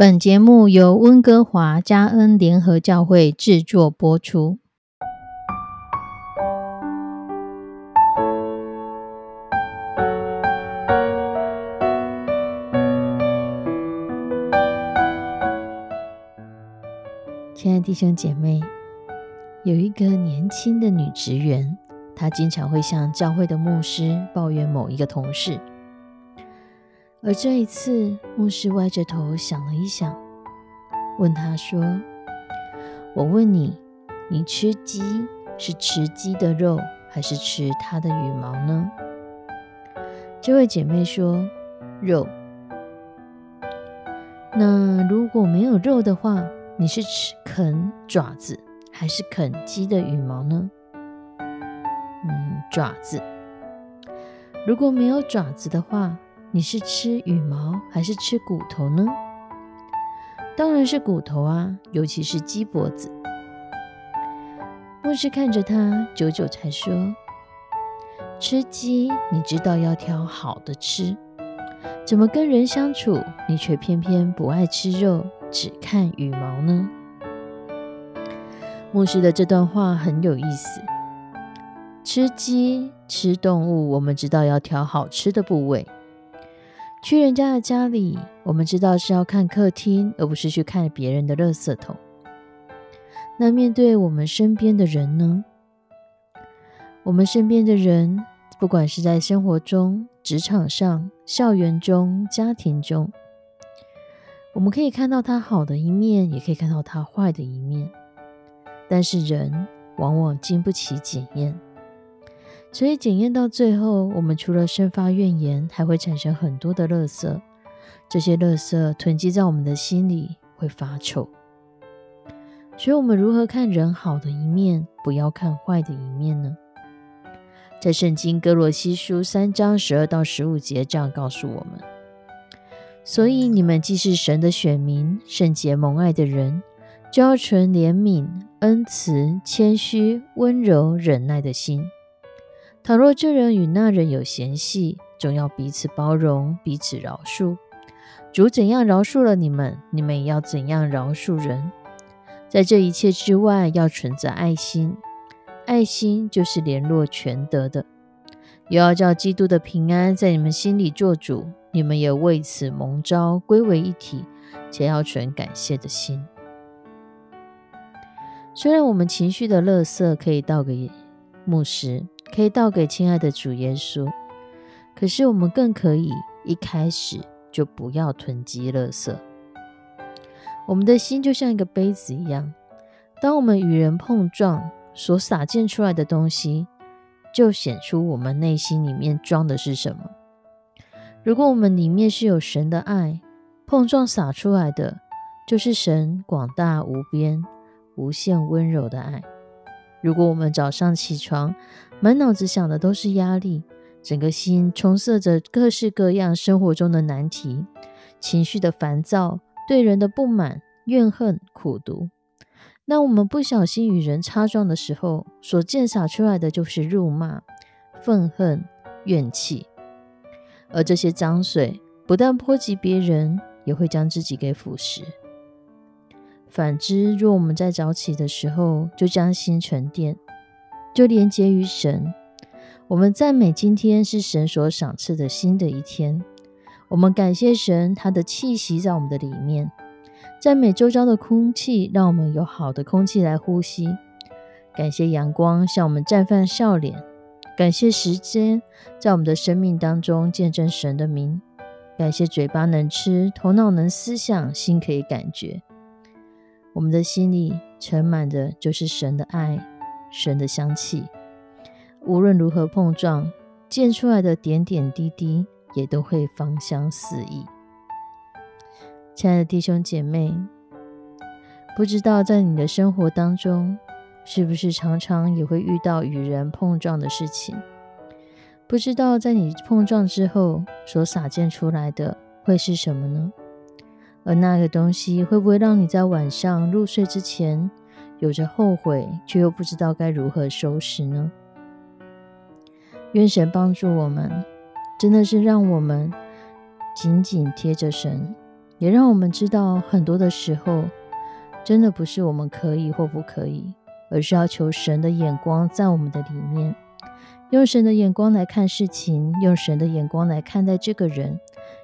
本节目由温哥华加恩联合教会制作播出。亲爱的弟兄姐妹，有一个年轻的女职员，她经常会向教会的牧师抱怨某一个同事。而这一次，牧师歪着头想了一想，问他说：“我问你，你吃鸡是吃鸡的肉，还是吃它的羽毛呢？”这位姐妹说：“肉。”那如果没有肉的话，你是吃啃爪子，还是啃鸡的羽毛呢？嗯，爪子。如果没有爪子的话，你是吃羽毛还是吃骨头呢？当然是骨头啊，尤其是鸡脖子。牧师看着他，久久才说：“吃鸡，你知道要挑好的吃，怎么跟人相处，你却偏偏不爱吃肉，只看羽毛呢？”牧师的这段话很有意思。吃鸡，吃动物，我们知道要挑好吃的部位。去人家的家里，我们知道是要看客厅，而不是去看别人的垃圾桶。那面对我们身边的人呢？我们身边的人，不管是在生活中、职场上、校园中、家庭中，我们可以看到他好的一面，也可以看到他坏的一面。但是人往往经不起检验。所以检验到最后，我们除了生发怨言，还会产生很多的垃圾。这些垃圾囤积在我们的心里，会发臭。所以，我们如何看人好的一面，不要看坏的一面呢？在圣经哥罗西书三章十二到十五节这样告诉我们：所以你们既是神的选民，圣洁蒙爱的人，就要存怜悯、恩慈、谦虚、温柔、忍耐的心。倘若这人与那人有嫌隙，总要彼此包容，彼此饶恕。主怎样饶恕了你们，你们也要怎样饶恕人。在这一切之外，要存着爱心。爱心就是联络全德的。又要叫基督的平安在你们心里做主，你们也为此蒙召归为一体，且要存感谢的心。虽然我们情绪的垃圾可以倒给牧师。可以倒给亲爱的主耶稣，可是我们更可以一开始就不要囤积垃圾。我们的心就像一个杯子一样，当我们与人碰撞，所洒溅出来的东西，就显出我们内心里面装的是什么。如果我们里面是有神的爱，碰撞洒出来的就是神广大无边、无限温柔的爱。如果我们早上起床，满脑子想的都是压力，整个心充塞着各式各样生活中的难题，情绪的烦躁，对人的不满、怨恨、苦毒，那我们不小心与人擦撞的时候，所溅洒出来的就是辱骂、愤恨、怨气，而这些脏水不但波及别人，也会将自己给腐蚀。反之，若我们在早起的时候就将心沉淀，就连接于神，我们赞美今天是神所赏赐的新的一天。我们感谢神，他的气息在我们的里面，赞美周遭的空气，让我们有好的空气来呼吸。感谢阳光向我们绽放笑脸，感谢时间在我们的生命当中见证神的名。感谢嘴巴能吃，头脑能思想，心可以感觉。我们的心里盛满的就是神的爱，神的香气。无论如何碰撞，溅出来的点点滴滴也都会芳香四溢。亲爱的弟兄姐妹，不知道在你的生活当中，是不是常常也会遇到与人碰撞的事情？不知道在你碰撞之后所洒溅出来的会是什么呢？而那个东西会不会让你在晚上入睡之前有着后悔，却又不知道该如何收拾呢？愿神帮助我们，真的是让我们紧紧贴着神，也让我们知道，很多的时候，真的不是我们可以或不可以，而是要求神的眼光在我们的里面，用神的眼光来看事情，用神的眼光来看待这个人，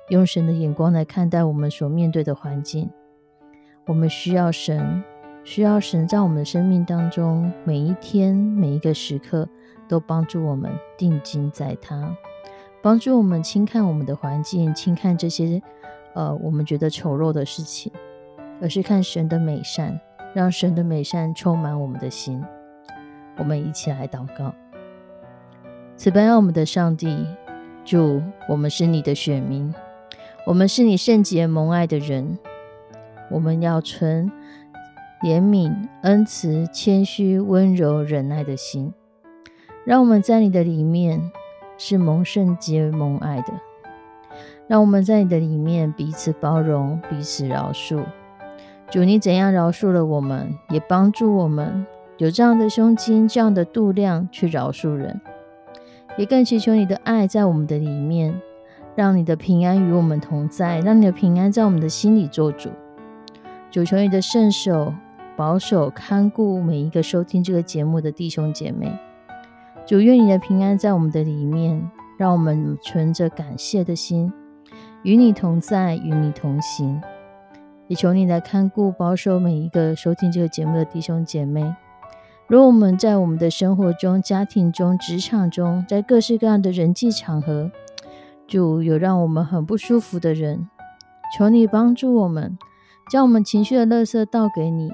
用神的眼光来看待我们所面对的环境。我们需要神，需要神在我们的生命当中，每一天每一个时刻都帮助我们定睛在他，帮助我们轻看我们的环境，轻看这些。呃，我们觉得丑陋的事情，而是看神的美善，让神的美善充满我们的心。我们一起来祷告：此般我们的上帝，主，我们是你的选民，我们是你圣洁蒙爱的人，我们要存怜悯、恩慈、谦虚、温柔、忍耐的心，让我们在你的里面是蒙圣洁蒙爱的。让我们在你的里面彼此包容，彼此饶恕。主，你怎样饶恕了我们，也帮助我们有这样的胸襟、这样的度量去饶恕人。也更祈求你的爱在我们的里面，让你的平安与我们同在，让你的平安在我们的心里做主。主，求你的圣手保守看顾每一个收听这个节目的弟兄姐妹。主，愿你的平安在我们的里面，让我们存着感谢的心。与你同在，与你同行，也求你来看顾、保守每一个收听这个节目的弟兄姐妹。如果我们在我们的生活中、家庭中、职场中，在各式各样的人际场合，主有让我们很不舒服的人，求你帮助我们，将我们情绪的垃圾倒给你。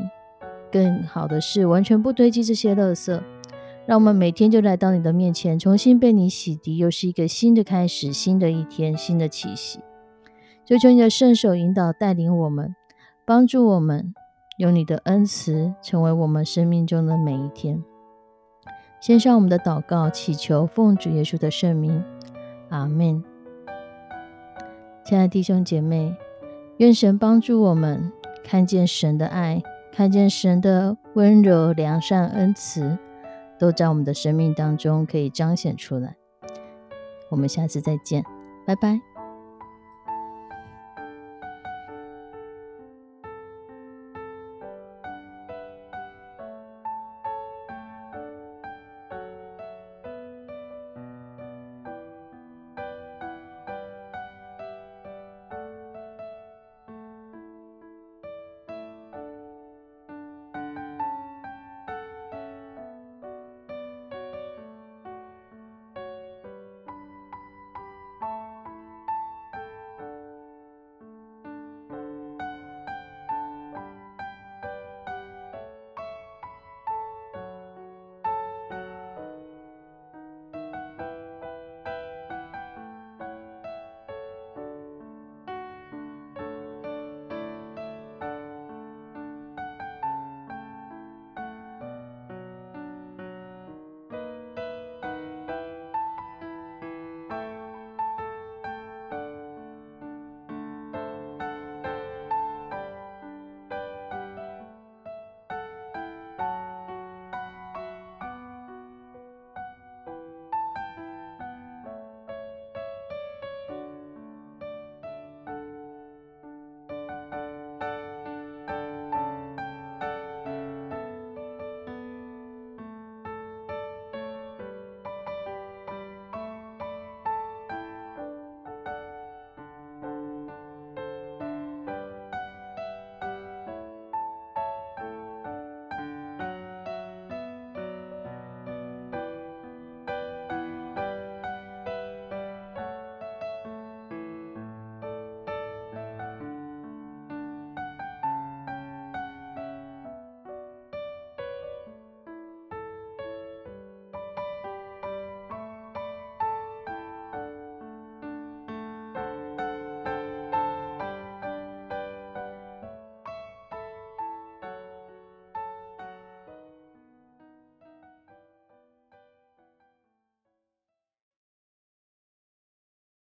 更好的是，完全不堆积这些垃圾，让我们每天就来到你的面前，重新被你洗涤，又是一个新的开始，新的一天，新的气息。求求你的圣手引导带领我们，帮助我们，用你的恩慈成为我们生命中的每一天。献上我们的祷告，祈求奉主耶稣的圣名，阿门。亲爱的弟兄姐妹，愿神帮助我们看见神的爱，看见神的温柔、良善、恩慈，都在我们的生命当中可以彰显出来。我们下次再见，拜拜。